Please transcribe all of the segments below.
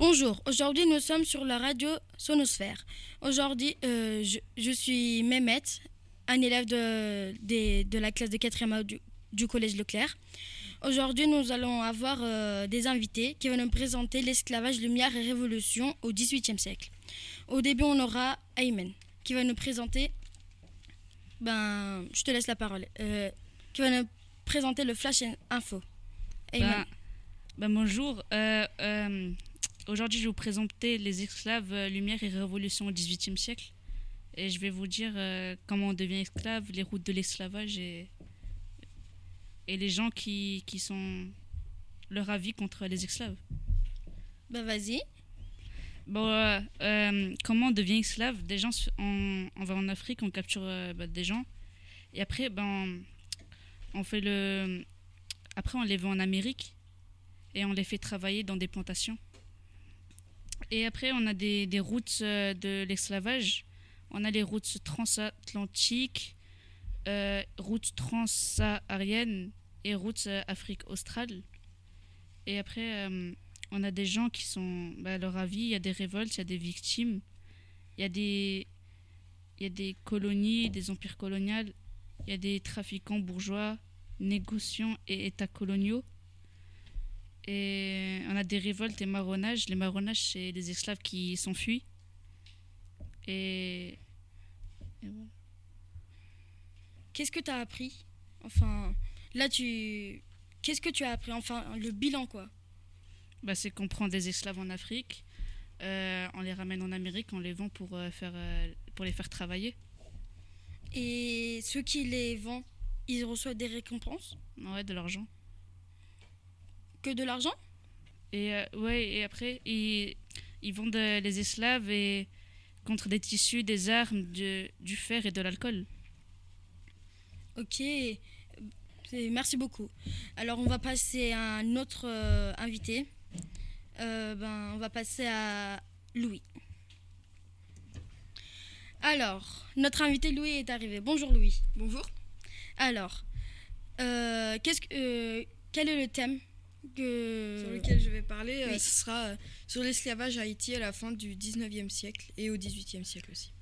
Bonjour, aujourd'hui nous sommes sur la radio Sonosphère. Aujourd'hui, euh, je, je suis Mehmet, un élève de, la classe de 4e A du, du collège Leclerc. Aujourd'hui, nous allons avoir euh, des invités qui vont nous présenter l'esclavage, lumière et révolution au XVIIIe siècle. Au début, on aura Aymen qui va nous présenter. Ben, je te laisse la parole. Euh, qui va nous présenter le Flash Info. Aymen. Ben, ben bonjour. Aujourd'hui, je vais vous présenter les esclaves, euh, lumière et révolution au XVIIIe siècle. Et je vais vous dire euh, comment on devient esclave, les routes de l'esclavage et, et les gens qui, qui sont leur avis contre les esclaves. Ben, vas-y. Bon, euh, euh, comment on devient esclave? Des gens, on, on va en Afrique, on capture bah, des gens. Et après, ben, on, on fait le. Après, on les vend en Amérique et on les fait travailler dans des plantations. Et après, on a des, routes euh, de l'esclavage. On a les routes transatlantiques, euh, routes transsahariennes et routes euh, Afrique australe. Et après, euh, on a des gens qui sont bah, à leur avis, il y a des révoltes, il y a des victimes, il y a des, il y a des colonies, des empires coloniaux, il y a des trafiquants bourgeois, négociants et états coloniaux. Et on a des révoltes et marronnages. Les marronnages, c'est des esclaves qui s'enfuient. Et, et voilà. Qu'est-ce que tu as appris? Enfin, là, tu. Qu'est-ce que tu as appris? Enfin, le bilan, quoi. Bah, c'est qu'on prend des esclaves en Afrique, euh, on les ramène en Amérique, on les vend pour, euh, faire, euh, pour les faire travailler. Et ceux qui les vendent, ils reçoivent des récompenses? Ouais, de l'argent. Que de l'argent Et euh, ouais, et après, ils, ils vendent euh, les esclaves et contre des tissus, des armes, de- du fer et de l'alcool. Ok. Merci beaucoup. Alors, on va passer à un autre euh, invité. Euh, ben, on va passer à Louis. Alors, notre invité Louis est arrivé. Bonjour Louis. Bonjour. Alors, euh, qu'est-ce que, euh, quel est le thème que... Sur lequel je vais parler, euh, ce sera euh, sur l'esclavage à Haïti à la fin du 19e siècle et au 18e siècle aussi.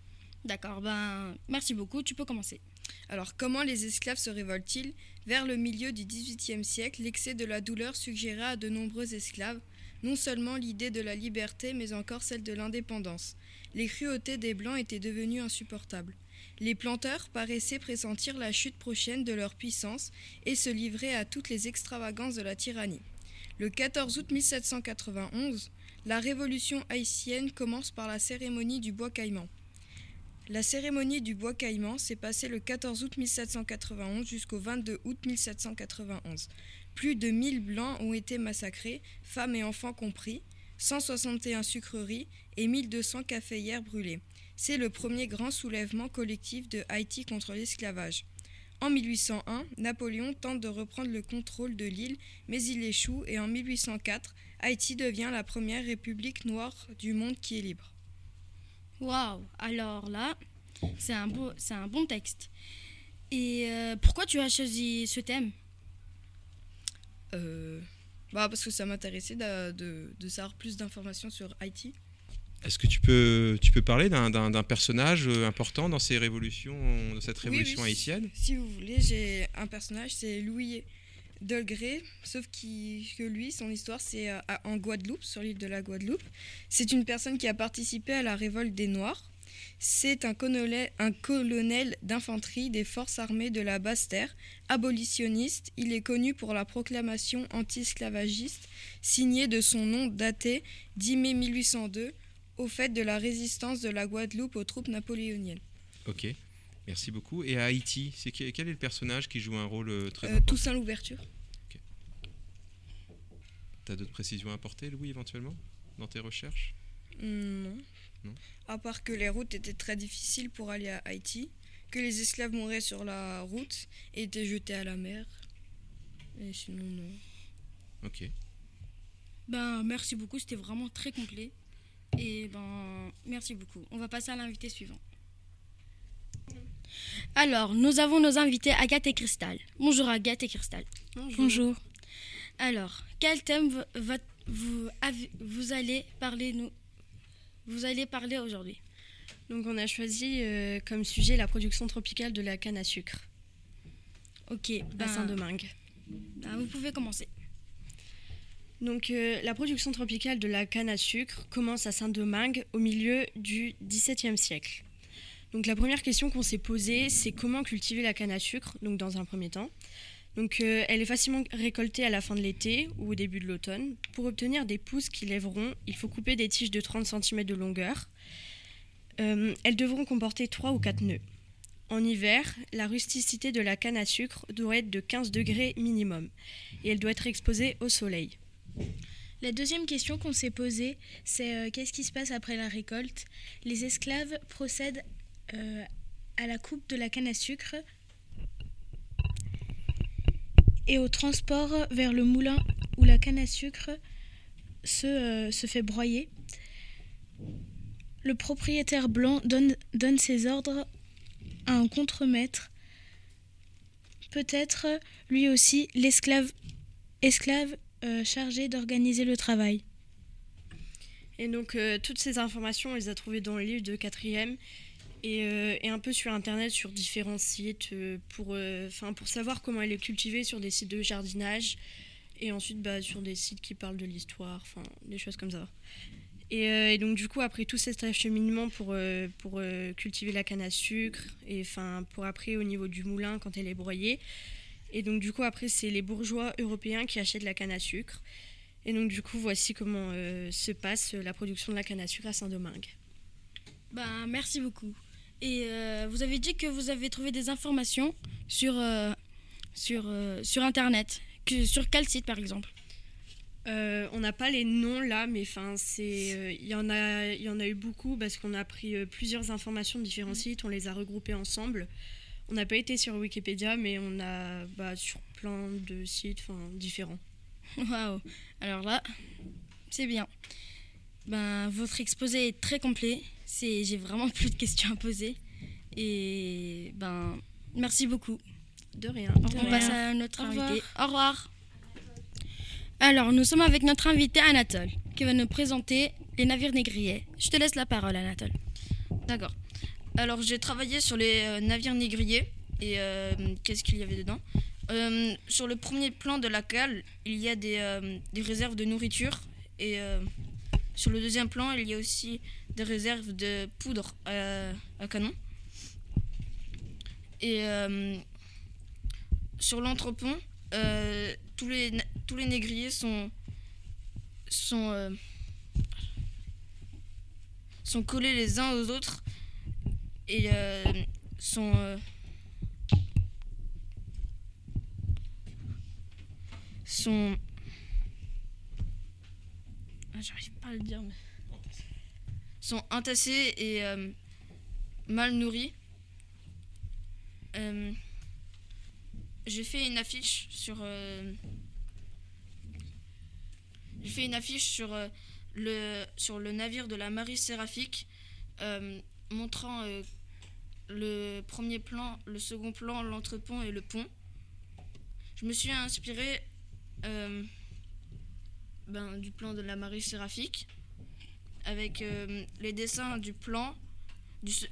D'accord, ben, merci beaucoup. Tu peux commencer. Alors, comment les esclaves se révoltent-ils Vers le milieu du 18e siècle, l'excès de la douleur suggéra à de nombreux esclaves non seulement l'idée de la liberté, mais encore celle de l'indépendance. Les cruautés des Blancs étaient devenues insupportables. Les planteurs paraissaient pressentir la chute prochaine de leur puissance et se livrer à toutes les extravagances de la tyrannie. Le 14 août 1791, la révolution haïtienne commence par la cérémonie du bois caïman. La cérémonie du bois caïman s'est passée le 14 août 1791 jusqu'au 22 août 1791. Plus de 1000 blancs ont été massacrés, femmes et enfants compris, 161 sucreries et 1200 caféières brûlées. C'est le premier grand soulèvement collectif de Haïti contre l'esclavage. En 1801, Napoléon tente de reprendre le contrôle de l'île, mais il échoue et en 1804, Haïti devient la première république noire du monde qui est libre. Waouh Alors là, c'est un, beau, c'est un bon texte. Et euh, pourquoi tu as choisi ce thème? Euh, bah parce que ça m'intéressait de, de- de savoir plus d'informations sur Haïti. Est-ce que tu peux, tu peux parler d'un- personnage euh, important dans ces révolutions, dans cette révolution oui, haïtienne Si vous voulez, j'ai un personnage, c'est Louis Dolgré, sauf que lui, son histoire, c'est euh, en Guadeloupe, sur l'île de la Guadeloupe. C'est une personne qui a participé à la révolte des Noirs. C'est un colonel, un colonel d'infanterie des forces armées de la Basse-Terre, abolitionniste. Il est connu pour la proclamation anti-esclavagiste signée de son nom daté 10 mai 1802 au fait de la résistance de la Guadeloupe aux troupes napoléoniennes. Ok, merci beaucoup. Et à Haïti, c'est quel est le personnage qui joue un rôle euh, très Euh, important? Toussaint l'ouverture. Tu as d'autres précisions à apporter, Louis, éventuellement, dans tes recherches? Non. Non? À part que les routes étaient très difficiles pour aller à Haïti, que les esclaves mouraient sur la route et étaient jetés à la mer. Et sinon, non. Ok. Ben, merci beaucoup, c'était vraiment très complet. Et ben, merci beaucoup. On va passer à l'invité suivant. Alors, nous avons nos invités Agathe et Cristal. Bonjour Agathe et Cristal. Bonjour. Alors, quel thème vous, allez parler nous vous allez parler aujourd'hui? Donc on a choisi euh, comme sujet la production tropicale de la canne à sucre Ok, à ben, Saint-Domingue. ben, vous pouvez commencer. Donc euh, la production tropicale de la canne à sucre commence à Saint-Domingue au milieu du XVIIe siècle. Donc la première question qu'on s'est posée, c'est comment cultiver la canne à sucre, dans un premier temps. Donc euh, elle est facilement récoltée à la fin de l'été ou au début de l'automne. Pour obtenir des pousses qui lèveront, il faut couper des tiges de 30 cm de longueur. Euh, elles devront comporter 3 ou 4 nœuds. En hiver, la rusticité de la canne à sucre doit être de 15 degrés minimum et elle doit être exposée au soleil. La deuxième question qu'on s'est posée, c'est euh, qu'est-ce qui se passe après la récolte? Les esclaves procèdent euh, à la coupe de la canne à sucre et au transport vers le moulin où la canne à sucre se, euh, fait broyer. Le propriétaire blanc donne, donne ses ordres à un contremaître, peut-être lui aussi l'esclave esclave euh, chargé d'organiser le travail. Et donc euh, toutes ces informations, on les a trouvées dans le livre de quatrième et, euh, et un peu sur internet sur différents sites euh, pour, pour savoir comment elle est cultivée sur des sites de jardinage et ensuite bah, sur des sites qui parlent de l'histoire, des choses comme ça. Et, et donc du coup après tout cet acheminement pour, pour cultiver la canne à sucre et enfin pour après au niveau du moulin quand elle est broyée. Et donc du coup après c'est les bourgeois européens qui achètent la canne à sucre. Et donc du coup voici comment euh, se passe la production de la canne à sucre à Saint-Domingue. Ben, merci beaucoup. Et euh, vous avez dit que vous avez trouvé des informations sur, euh, sur, sur Internet. Que, sur quel site, par exemple? Euh, on n'a pas les noms là, mais enfin c'est, euh, il y en a, il y en a eu beaucoup parce qu'on a pris euh, plusieurs informations de différents sites, on les a regroupées ensemble. On n'a pas été sur Wikipédia, mais on a bah, sur plein de sites, différents. Waouh Alors là, c'est bien. Ben, votre exposé est très complet. C'est, j'ai vraiment plus de questions à poser. Et ben, merci beaucoup. De rien. On passe à notre Au invité. Au revoir. Alors, nous sommes avec notre invité Anatole, qui va nous présenter les navires négriers. Je te laisse la parole, Anatole. D'accord. Alors j'ai travaillé sur les euh, navires négriers et euh, qu'est-ce qu'il y avait dedans? Euh, Sur le premier plan de la cale, il y a des, réserves de nourriture et sur le deuxième plan, il y a aussi des réserves de poudre à, à canon. Et sur l'entrepont, tous, les, tous les négriers sont, sont, sont collés les uns aux autres et euh, sont euh, sont Ah, j'arrive pas à le dire mais. Sont entassés et euh, mal nourris j'ai fait une affiche sur j'ai fait une affiche sur le sur le navire de la Marie Séraphique montrant le premier plan, le second plan, l'entrepont et le pont. Je me suis inspiré euh, ben, du plan de la Marie Séraphique avec euh, les dessins du plan,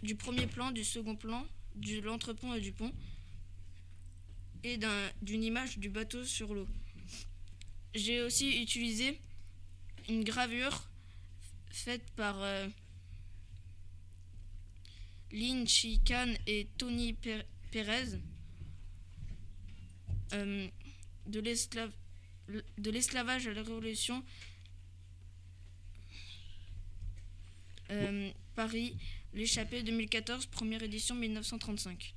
du, premier plan, du second plan, de l'entrepont et du pont et d'un- d'une image du bateau sur l'eau. J'ai aussi utilisé une gravure faite par euh, Lin Chikan et Tony Per- Perez euh, de l'esclavage à la révolution Euh, Paris, l'échappée 2014, première édition 1935.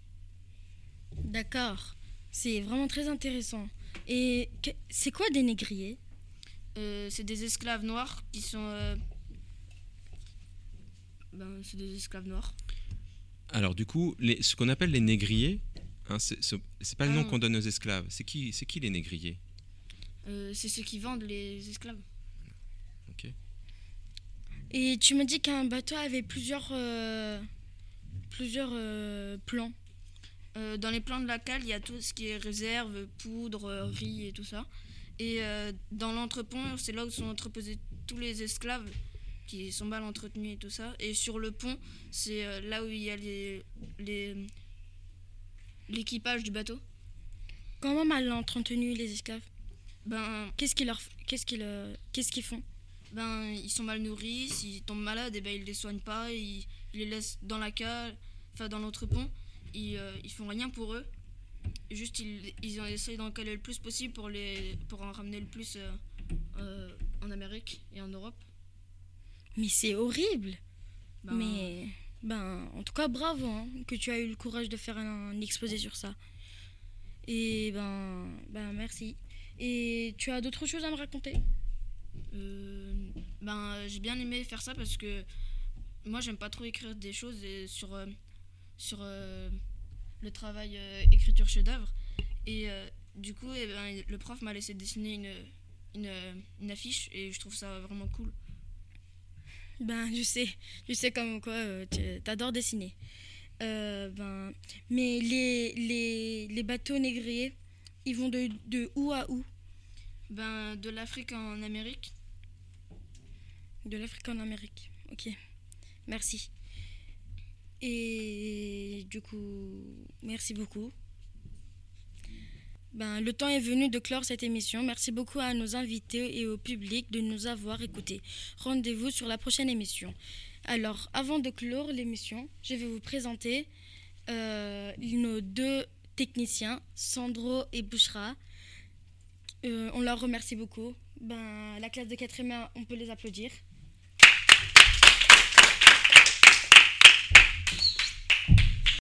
D'accord. C'est vraiment très intéressant. Et c'est quoi des négriers? Euh, c'est des esclaves noirs qui sont. ben, c'est des esclaves noirs. Alors du coup, les- ce qu'on appelle les négriers, hein, c'est pas le nom Ah. qu'on donne aux esclaves. C'est qui, c'est qui les négriers? Euh, c'est ceux qui vendent les esclaves. Et tu me dis qu'un bateau avait plusieurs, euh, plusieurs euh, plans. Euh, dans les plans de la cale, il y a tout ce qui est réserve, poudre, riz et tout ça. Et euh, dans l'entrepont, c'est là où sont entreposés tous les esclaves qui sont mal entretenus et tout ça. Et sur le pont, c'est euh, là où il y a les, les, l'équipage du bateau. Comment mal entretenus les esclaves? Ben, Qu'est-ce qu'ils leur, qu'est-ce qu'ils, qu'est-ce qu'ils font? ben, ils sont mal nourris, s'ils tombent malades, et ben, ils les soignent pas, ils, ils les laissent dans la cale, enfin dans l'entrepont. Ils, euh, ils font rien pour eux. Juste, ils, ils en essayent d'en caler le plus possible pour, les, pour en ramener le plus euh, euh, en Amérique et en Europe. Mais c'est horrible. Ben, Mais ben, en tout cas, bravo hein, que tu as eu le courage de faire un, un exposé sur ça. Et ben, ben merci. Et tu as d'autres choses à me raconter? Euh, ben, j'ai bien aimé faire ça parce que moi, j'aime pas trop écrire des choses et sur, euh, sur euh, le travail euh, écriture chef-d'œuvre. Et euh, du coup, eh ben, le prof m'a laissé dessiner une, une, une affiche et je trouve ça vraiment cool. Ben, je sais, je sais comme quoi euh, tu adores dessiner. Euh, ben, mais les, les, les bateaux négriers, ils vont de, de où à où? Ben, de l'Afrique en Amérique. De l'Afrique en Amérique. Ok, merci. Et du coup, merci beaucoup. Ben, le temps est venu de clore cette émission. Merci beaucoup à nos invités et au public de nous avoir écoutés. Rendez-vous sur la prochaine émission. Alors, avant de clore l'émission, je vais vous présenter euh, nos deux techniciens, Sandro et Bouchra. Euh, on leur remercie beaucoup. Ben, la classe de 4e, on peut les applaudir.